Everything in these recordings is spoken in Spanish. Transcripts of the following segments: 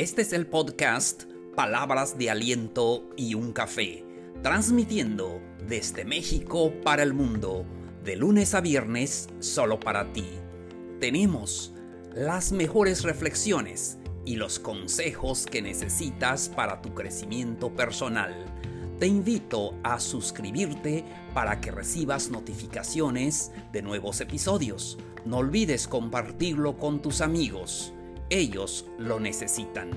Este es el podcast Palabras de Aliento y un Café, transmitiendo desde México para el mundo, de lunes a viernes, solo para ti. Tenemos las mejores reflexiones y los consejos que necesitas para tu crecimiento personal. Te invito a suscribirte para que recibas notificaciones de nuevos episodios. No olvides compartirlo con tus amigos ellos lo necesitan.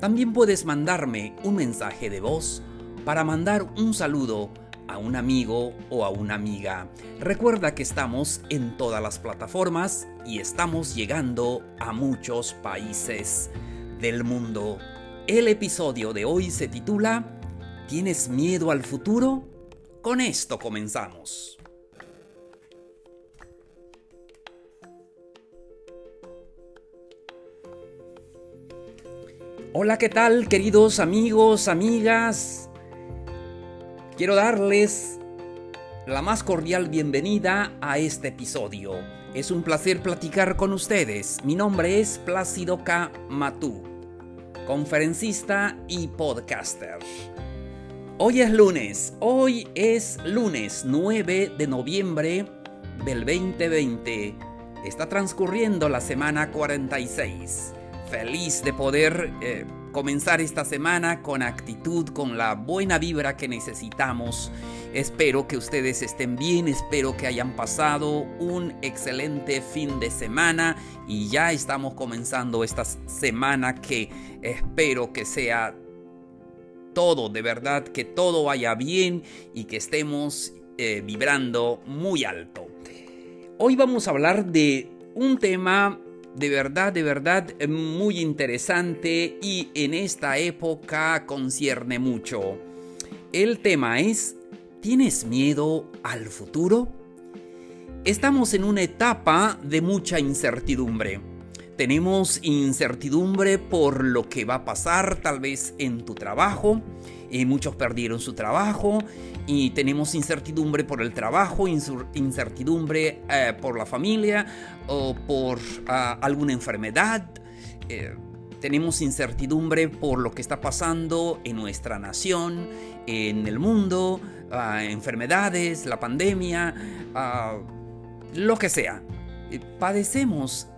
También puedes mandarme un mensaje de voz para mandar un saludo a un amigo o a una amiga. Recuerda que estamos en todas las plataformas y estamos llegando a muchos países del mundo. El episodio de hoy se titula ¿Tienes miedo al futuro? Con esto comenzamos. Hola, ¿qué tal queridos amigos, amigas? Quiero darles la más cordial bienvenida a este episodio. Es un placer platicar con ustedes. Mi nombre es Plácido K. Matú, conferencista y podcaster. Hoy es lunes, hoy es lunes 9 de noviembre del 2020. Está transcurriendo la semana 46 feliz de poder eh, comenzar esta semana con actitud, con la buena vibra que necesitamos. Espero que ustedes estén bien, espero que hayan pasado un excelente fin de semana y ya estamos comenzando esta semana que espero que sea todo, de verdad, que todo vaya bien y que estemos eh, vibrando muy alto. Hoy vamos a hablar de un tema de verdad, de verdad muy interesante y en esta época concierne mucho. El tema es, ¿tienes miedo al futuro? Estamos en una etapa de mucha incertidumbre. Tenemos incertidumbre por lo que va a pasar tal vez en tu trabajo. y muchos perdieron su trabajo y tenemos incertidumbre por el trabajo, incertidumbre eh, por la familia o por ah, alguna enfermedad. Eh, tenemos incertidumbre por lo que está pasando en nuestra nación, en el mundo, ah, enfermedades, la pandemia, ah, lo que sea. Eh, padecemos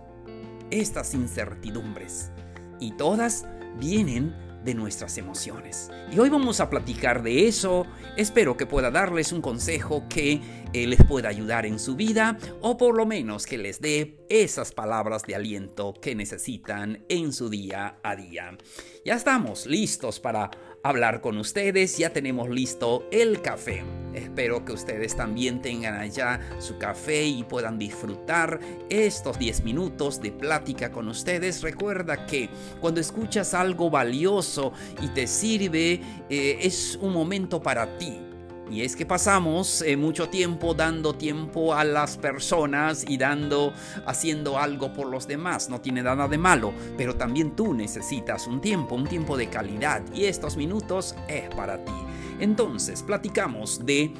estas incertidumbres y todas vienen de nuestras emociones. Y hoy vamos a platicar de eso. Espero que pueda darles un consejo que les pueda ayudar en su vida o por lo menos que les dé esas palabras de aliento que necesitan en su día a día. Ya estamos listos para hablar con ustedes. Ya tenemos listo el café. Espero que ustedes también tengan allá su café y puedan disfrutar estos 10 minutos de plática con ustedes. Recuerda que cuando escuchas algo valioso y te sirve, eh, es un momento para ti y es que pasamos eh, mucho tiempo dando tiempo a las personas y dando, haciendo algo por los demás. No tiene nada de malo, pero también tú necesitas un tiempo, un tiempo de calidad. Y estos minutos es para ti. Entonces, platicamos de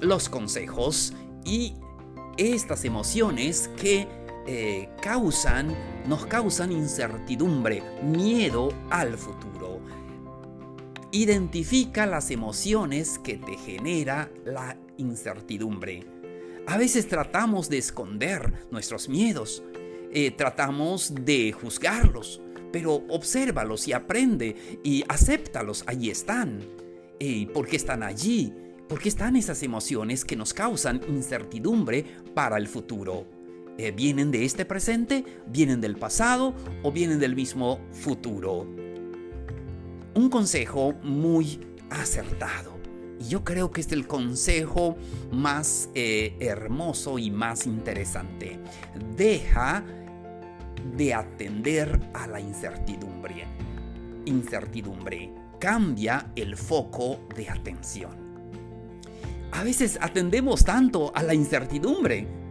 los consejos y estas emociones que eh, causan, nos causan incertidumbre, miedo al futuro. Identifica las emociones que te genera la incertidumbre. A veces tratamos de esconder nuestros miedos, eh, tratamos de juzgarlos, pero obsérvalos y aprende y acéptalos, allí están. ¿Y por qué están allí? Porque están esas emociones que nos causan incertidumbre para el futuro. Eh, ¿Vienen de este presente? ¿Vienen del pasado? ¿O vienen del mismo futuro? Un consejo muy acertado. Y yo creo que es el consejo más eh, hermoso y más interesante. Deja de atender a la incertidumbre. Incertidumbre. Cambia el foco de atención. A veces atendemos tanto a la incertidumbre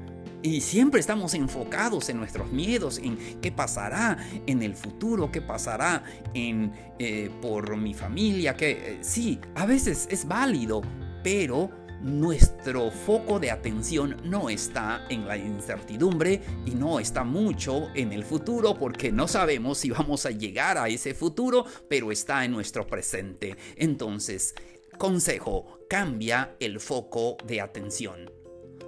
y siempre estamos enfocados en nuestros miedos, en qué pasará en el futuro, qué pasará en, eh, por mi familia. Que, eh, sí, a veces es válido, pero nuestro foco de atención no está en la incertidumbre y no está mucho en el futuro porque no sabemos si vamos a llegar a ese futuro, pero está en nuestro presente. Entonces, consejo, cambia el foco de atención.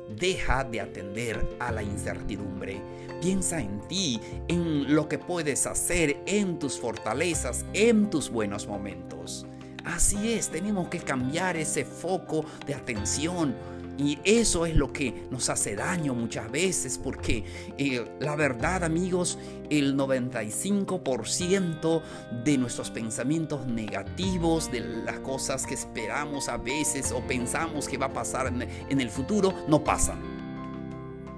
Deja de atender a la incertidumbre. Piensa en ti, en lo que puedes hacer, en tus fortalezas, en tus buenos momentos. Así es, tenemos que cambiar ese foco de atención. Y eso es lo que nos hace daño muchas veces, porque eh, la verdad amigos, el 95% de nuestros pensamientos negativos, de las cosas que esperamos a veces o pensamos que va a pasar en el futuro, no pasan.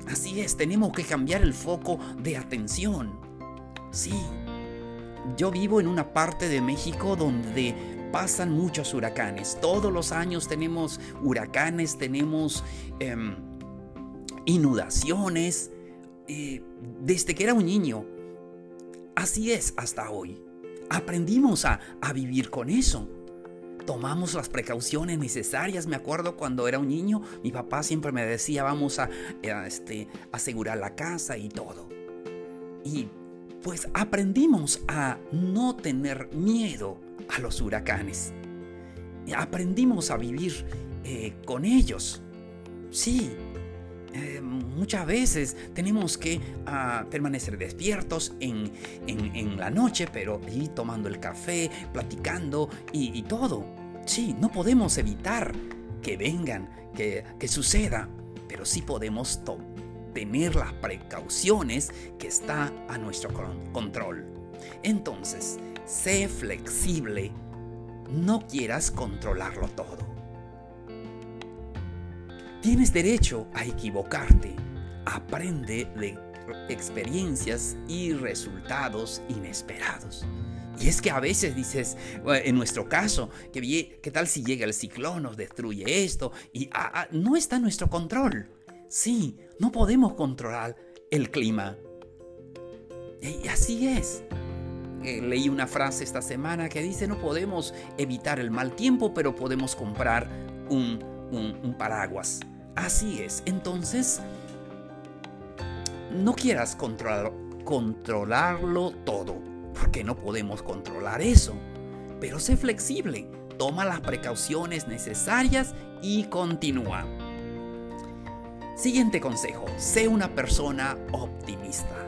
Así es, tenemos que cambiar el foco de atención. Sí, yo vivo en una parte de México donde pasan muchos huracanes. Todos los años tenemos huracanes, tenemos em, inundaciones. desde que era un niño. Así es hasta hoy. Aprendimos a, vivir con eso. Tomamos las precauciones necesarias. Me acuerdo cuando era un niño, mi papá siempre me decía, vamos a, a este, asegurar la casa y todo. Y pues aprendimos a no tener miedo a los huracanes. Aprendimos a vivir eh, con ellos. Sí, eh, muchas veces tenemos que ah, permanecer despiertos en, la noche, pero ahí tomando el café, platicando y, todo. Sí, no podemos evitar que vengan, que, que suceda, pero sí podemos tener las precauciones que está a nuestro control. Entonces, Sé flexible. No quieras controlarlo todo. Tienes derecho a equivocarte. Aprende de experiencias y resultados inesperados. Y es que a veces dices, en nuestro caso, ¿qué, tal si llega el ciclón, nos destruye esto? Y ah, ah, no está en nuestro control. Sí, no podemos controlar el clima. Y así es leí una frase esta semana que dice no podemos evitar el mal tiempo, pero podemos comprar un, paraguas. Así es. Entonces, no quieras controlarlo todo, porque no podemos controlar eso. Pero sé flexible, toma las precauciones necesarias y continúa. Siguiente consejo, sé una persona optimista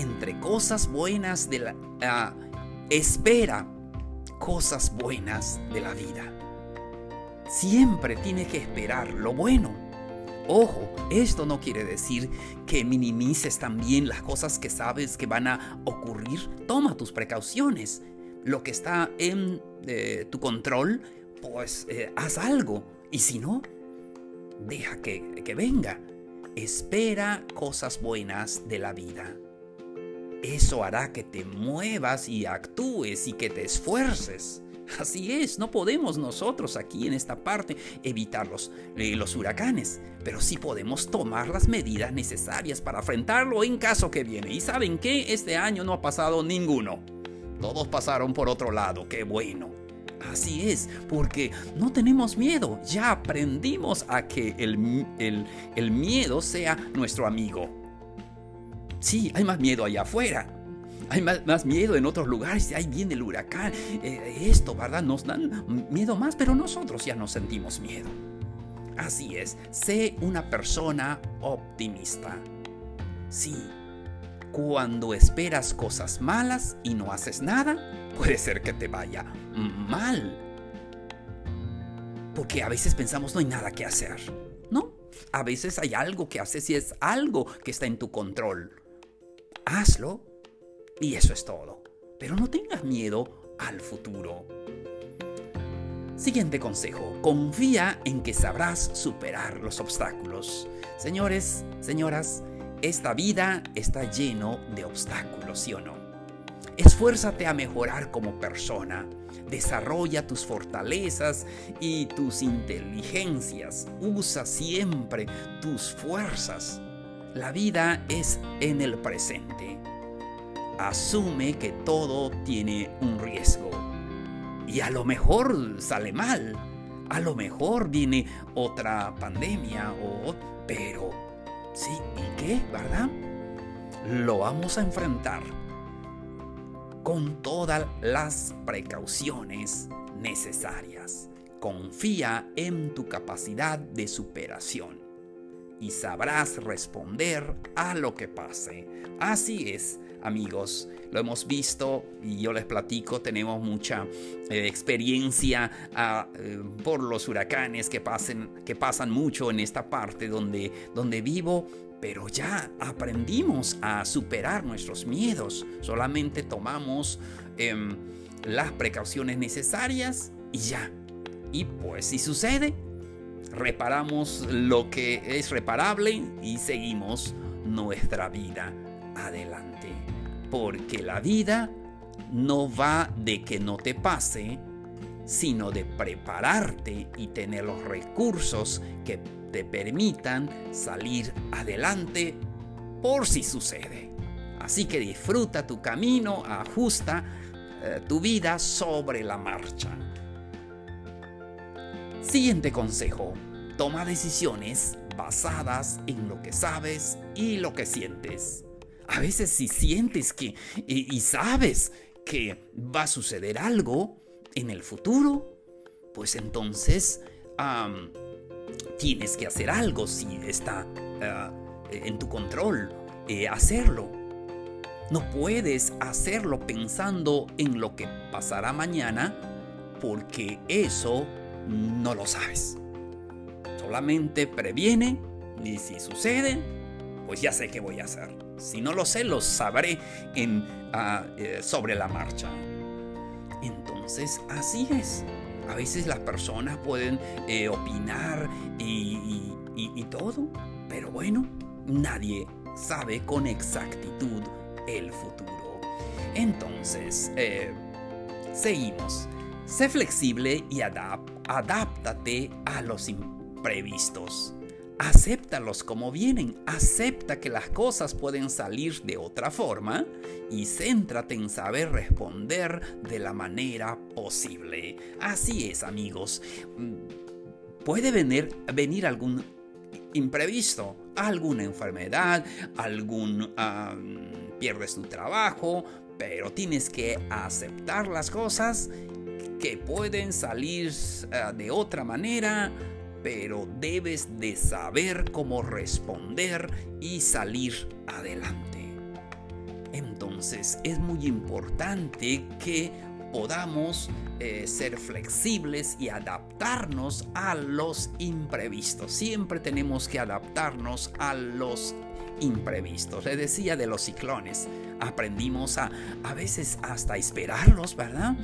entre cosas buenas de la... Ah, espera cosas buenas de la vida. Siempre tienes que esperar lo bueno. Ojo, esto no quiere decir que minimices también las cosas que sabes que van a ocurrir. Toma tus precauciones. Lo que está en eh, tu control, pues eh, haz algo. Y si no, deja que, que venga. Espera cosas buenas de la vida. Eso hará que te muevas y actúes y que te esfuerces. Así es, no podemos nosotros aquí en esta parte evitar los, eh, los, huracanes, pero sí podemos tomar las medidas necesarias para enfrentarlo en caso que viene. Y saben que este año no ha pasado ninguno. Todos pasaron por otro lado, qué bueno. Así es, porque no tenemos miedo, ya aprendimos a que el, el, el miedo sea nuestro amigo. Sí, hay más miedo allá afuera. Hay más, miedo en otros lugares. Ahí viene el huracán. Eh, esto, ¿verdad? Nos dan miedo más, pero nosotros ya no sentimos miedo. Así es, sé una persona optimista. Sí, cuando esperas cosas malas y no haces nada, puede ser que te vaya mal. Porque a veces pensamos no hay nada que hacer. No, a veces hay algo que haces y es algo que está en tu control hazlo y eso es todo. Pero no tengas miedo al futuro. Siguiente consejo, confía en que sabrás superar los obstáculos. Señores, señoras, esta vida está lleno de obstáculos, ¿sí o no? Esfuérzate a mejorar como persona. Desarrolla tus fortalezas y tus inteligencias. Usa siempre tus fuerzas. La vida es en el presente. Asume que todo tiene un riesgo. Y a lo mejor sale mal. A lo mejor viene otra pandemia o... Pero... Sí, ¿y qué? ¿Verdad? Lo vamos a enfrentar con todas las precauciones necesarias. Confía en tu capacidad de superación y sabrás responder a lo que pase. Así es, amigos, lo hemos visto y yo les platico, tenemos mucha eh, experiencia ah, eh, por los huracanes que, pasen, que pasan mucho en esta parte donde, donde vivo. Pero ya aprendimos a superar nuestros miedos. Solamente tomamos em, las precauciones necesarias y ya. Y pues si sucede, reparamos lo que es reparable y seguimos nuestra vida adelante. Porque la vida no va de que no te pase, sino de prepararte y tener los recursos que te permitan salir adelante por si sucede. Así que disfruta tu camino, ajusta eh, tu vida sobre la marcha. Siguiente consejo. Toma decisiones basadas en lo que sabes y lo que sientes. A veces si sientes que y, sabes que va a suceder algo en el futuro, pues entonces tienes que hacer algo si está ah, en tu control eh, hacerlo. No puedes hacerlo pensando en lo que pasará mañana porque eso no lo sabes. Solamente previene y si sucede, pues ya sé qué voy a hacer. Si no lo sé, lo sabré ah, eh, sobre la marcha. Entonces, así es. A veces las personas pueden eh, opinar y, todo, pero bueno, nadie sabe con exactitud el futuro. Entonces, eh, seguimos. Sé flexible y adáptate a los imprevistos. Acéptalos como vienen, acepta que las cosas pueden salir de otra forma y céntrate en saber responder de la manera posible. Así es, amigos. Mm, puede venir, venir algún imprevisto, alguna enfermedad, algún... pierdes tu trabajo, pero tienes que aceptar las cosas que pueden salir ah, de otra manera pero debes de saber cómo responder y salir adelante. Entonces es muy importante que podamos eh, ser flexibles y adaptarnos a los imprevistos. Siempre tenemos que adaptarnos a los imprevistos. Le decía de los ciclones aprendimos a a veces hasta esperarlos, ¿verdad?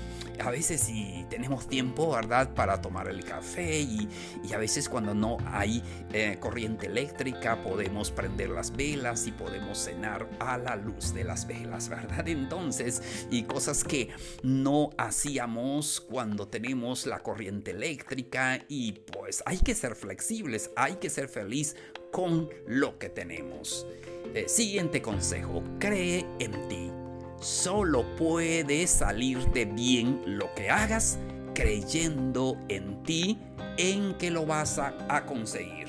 A veces si tenemos tiempo, ¿verdad? Para tomar el café y, a veces cuando no hay eh, corriente eléctrica podemos prender las velas y podemos cenar a la luz de las velas, ¿verdad? Entonces, y cosas que no hacíamos cuando tenemos la corriente eléctrica y pues hay que ser flexibles, hay que ser feliz con lo que tenemos. Eh, siguiente consejo, cree en ti. Solo puede salir de bien lo que hagas creyendo en ti, en que lo vas a conseguir.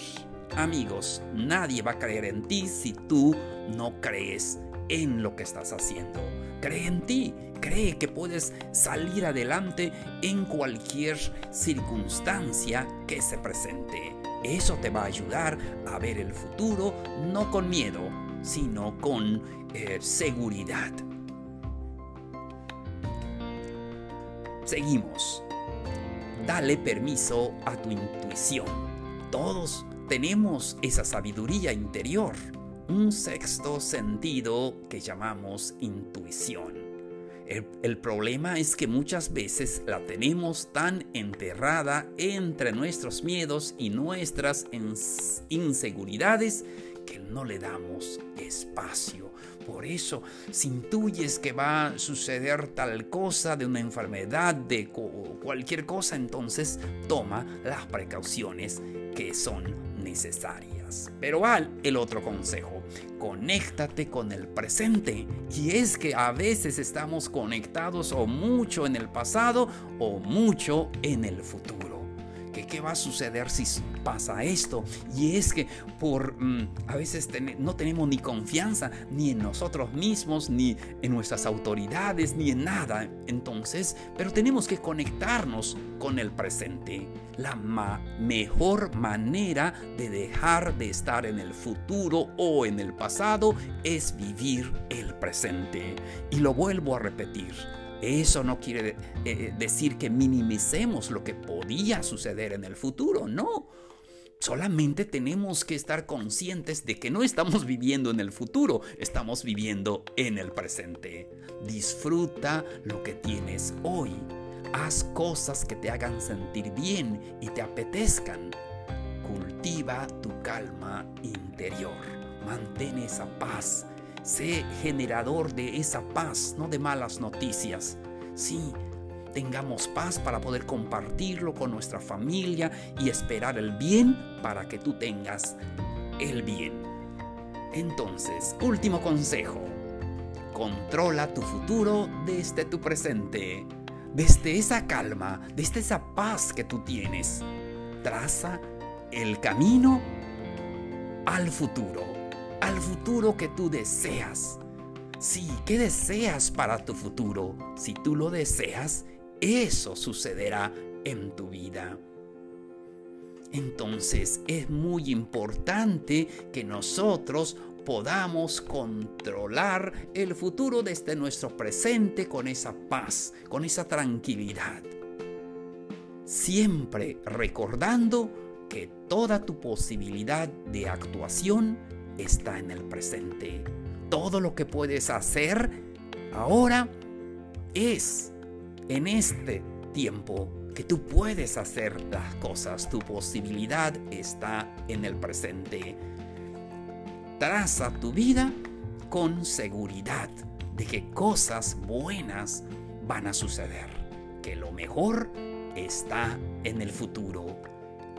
Amigos, nadie va a creer en ti si tú no crees en lo que estás haciendo. Cree en ti, cree que puedes salir adelante en cualquier circunstancia que se presente. Eso te va a ayudar a ver el futuro no con miedo, sino con eh, seguridad. Seguimos. Dale permiso a tu intuición. Todos tenemos esa sabiduría interior, un sexto sentido que llamamos intuición. El, problema es que muchas veces la tenemos tan enterrada entre nuestros miedos y nuestras inseguridades que no le damos espacio. Por eso, si intuyes que va a suceder tal cosa de una enfermedad, de cualquier cosa, entonces toma las precauciones que son necesarias. Pero al el otro consejo, conéctate con el presente. Y es que a veces estamos conectados o mucho en el pasado o mucho en el futuro. Que qué va a suceder si pasa esto. Y es que por mm, a veces no tenemos ni confianza ni en nosotros mismos, ni en nuestras autoridades, ni en nada. Entonces, pero tenemos que conectarnos con el presente. La mejor manera de dejar de estar en el futuro o en el pasado es vivir el presente. Y lo vuelvo a repetir eso no quiere eh, eh, decir que minimicemos lo que podía suceder en el futuro, no. Solamente tenemos que estar conscientes de que no estamos viviendo en el futuro, estamos viviendo en el presente. Disfruta lo que tienes hoy. Haz cosas que te hagan sentir bien y te apetezcan. Cultiva tu calma interior. Mantén esa paz Sé generador de esa paz, no de malas noticias. Sí, tengamos paz para poder compartirlo con nuestra familia y esperar el bien para que tú tengas el bien. Entonces, último consejo. Controla tu futuro desde tu presente. Desde esa calma, desde esa paz que tú tienes. Traza el camino al futuro al futuro que tú deseas. Sí, ¿qué deseas para tu futuro? Si tú lo deseas, eso sucederá en tu vida. Entonces es muy importante que nosotros podamos controlar el futuro desde nuestro presente con esa paz, con esa tranquilidad. Siempre recordando que toda tu posibilidad de actuación está en el presente. Todo lo que puedes hacer ahora es en este tiempo que tú puedes hacer las cosas. Tu posibilidad está en el presente. Traza tu vida con seguridad de que cosas buenas van a suceder. Que lo mejor está en el futuro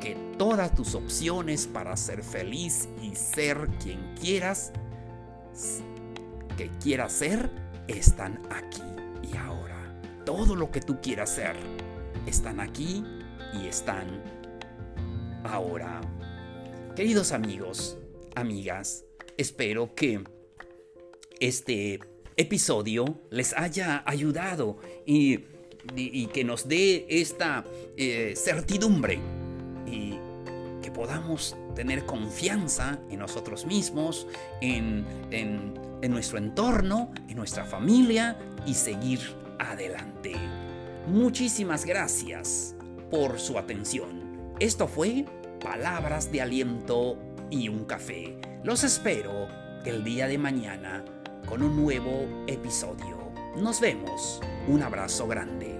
que todas tus opciones para ser feliz y ser quien quieras, que quieras ser, están aquí y ahora. Todo lo que tú quieras ser, están aquí y están ahora. Queridos amigos, amigas, espero que este episodio les haya ayudado y, que nos dé esta eh, certidumbre podamos tener confianza en nosotros mismos, en, nuestro entorno, en nuestra familia y seguir adelante. Muchísimas gracias por su atención. Esto fue Palabras de Aliento y un Café. Los espero el día de mañana con un nuevo episodio. Nos vemos. Un abrazo grande.